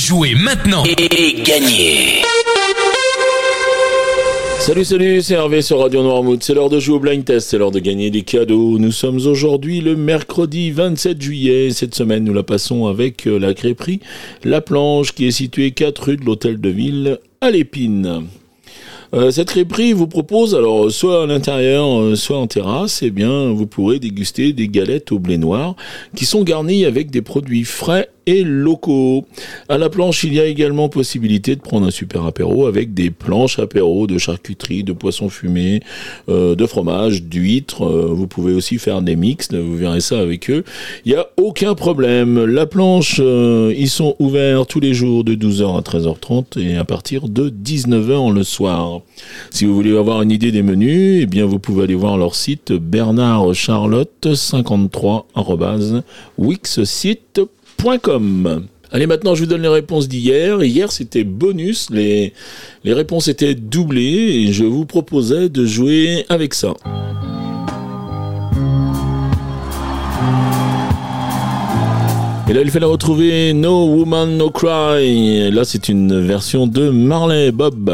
Jouez maintenant et gagnez Salut, salut, c'est Hervé sur Radio Noirmouth. C'est l'heure de jouer au blind test, c'est l'heure de gagner des cadeaux. Nous sommes aujourd'hui le mercredi 27 juillet. Cette semaine, nous la passons avec euh, la crêperie La Planche qui est située 4 rue de l'Hôtel de Ville à l'Épine. Euh, cette crêperie vous propose, alors soit à l'intérieur, euh, soit en terrasse, eh bien, vous pourrez déguster des galettes au blé noir qui sont garnies avec des produits frais locaux. À la planche, il y a également possibilité de prendre un super apéro avec des planches apéro de charcuterie, de poissons fumés, euh, de fromage, d'huîtres. vous pouvez aussi faire des mix, vous verrez ça avec eux. Il n'y a aucun problème. La planche, ils sont ouverts tous les jours de 12h à 13h30 et à partir de 19h le soir. Si vous voulez avoir une idée des menus, eh bien vous pouvez aller voir leur site bernardcharlotte53wixsite.com. Allez, maintenant, je vous donne les réponses d'hier. Hier, c'était bonus. Les, les réponses étaient doublées et je vous proposais de jouer avec ça. Et là, il fallait retrouver No Woman No Cry. Là, c'est une version de Marley Bob.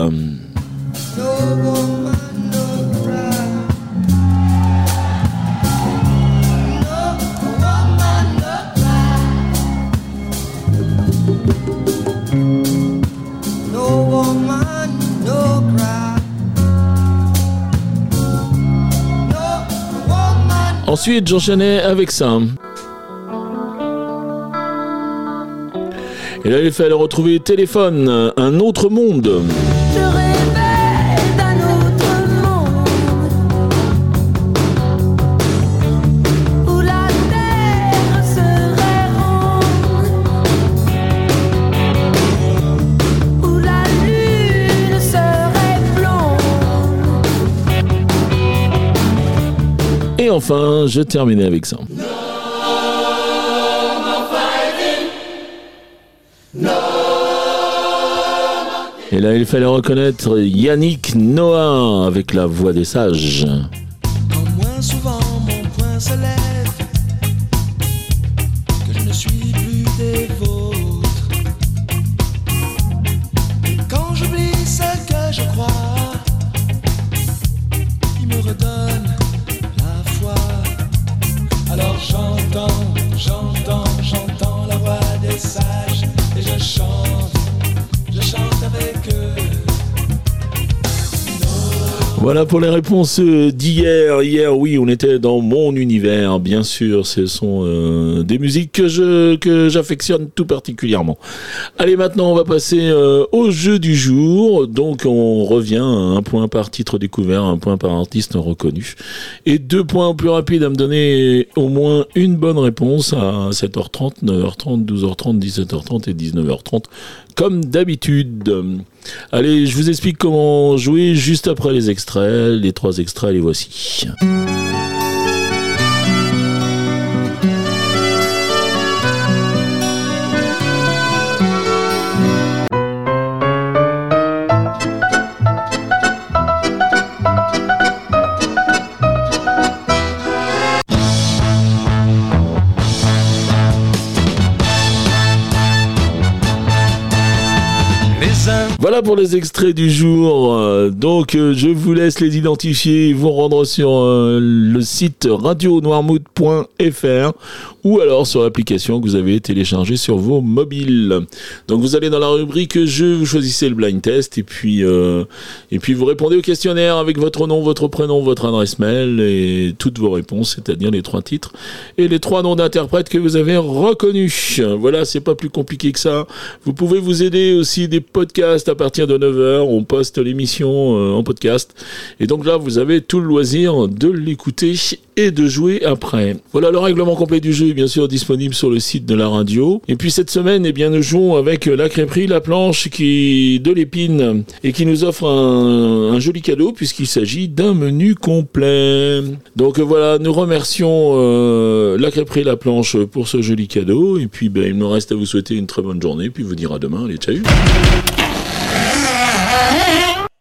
Ensuite, j'enchaînais avec ça. Et là, il fallait retrouver téléphone, un autre monde. Et enfin, je terminais avec ça. Et là, il fallait reconnaître Yannick Noah avec la voix des sages. Voilà pour les réponses d'hier. Hier, oui, on était dans mon univers, bien sûr. Ce sont euh, des musiques que je que j'affectionne tout particulièrement. Allez, maintenant, on va passer euh, au jeu du jour. Donc, on revient à un point par titre découvert, un point par artiste reconnu, et deux points plus rapides à me donner au moins une bonne réponse à 7h30, 9h30, 12h30, 17h30 et 19h30, comme d'habitude. Allez, je vous explique comment jouer juste après les extraits. Les trois extraits, les voici. Voilà pour les extraits du jour. Euh, donc, euh, je vous laisse les identifier, vous rendre sur euh, le site radionoirmouth.fr ou alors sur l'application que vous avez téléchargée sur vos mobiles. Donc, vous allez dans la rubrique jeu, vous choisissez le blind test et puis et puis vous répondez au questionnaire avec votre nom, votre prénom, votre adresse mail et toutes vos réponses, c'est-à-dire les trois titres et les trois noms d'interprètes que vous avez reconnus. Voilà, c'est pas plus compliqué que ça. Vous pouvez vous aider aussi des podcasts à partir de 9h, on poste l'émission euh, en podcast. Et donc là, vous avez tout le loisir de l'écouter et de jouer après. Voilà le règlement complet du jeu est bien sûr disponible sur le site de la radio. Et puis cette semaine, eh bien, nous jouons avec la crêperie La Planche qui de l'épine et qui nous offre un, joli cadeau puisqu'il s'agit d'un menu complet. Donc voilà, nous remercions euh, la crêperie La Planche pour ce joli cadeau. Et puis ben, il me reste à vous souhaiter une très bonne journée. Puis vous dire à demain. Allez, ciao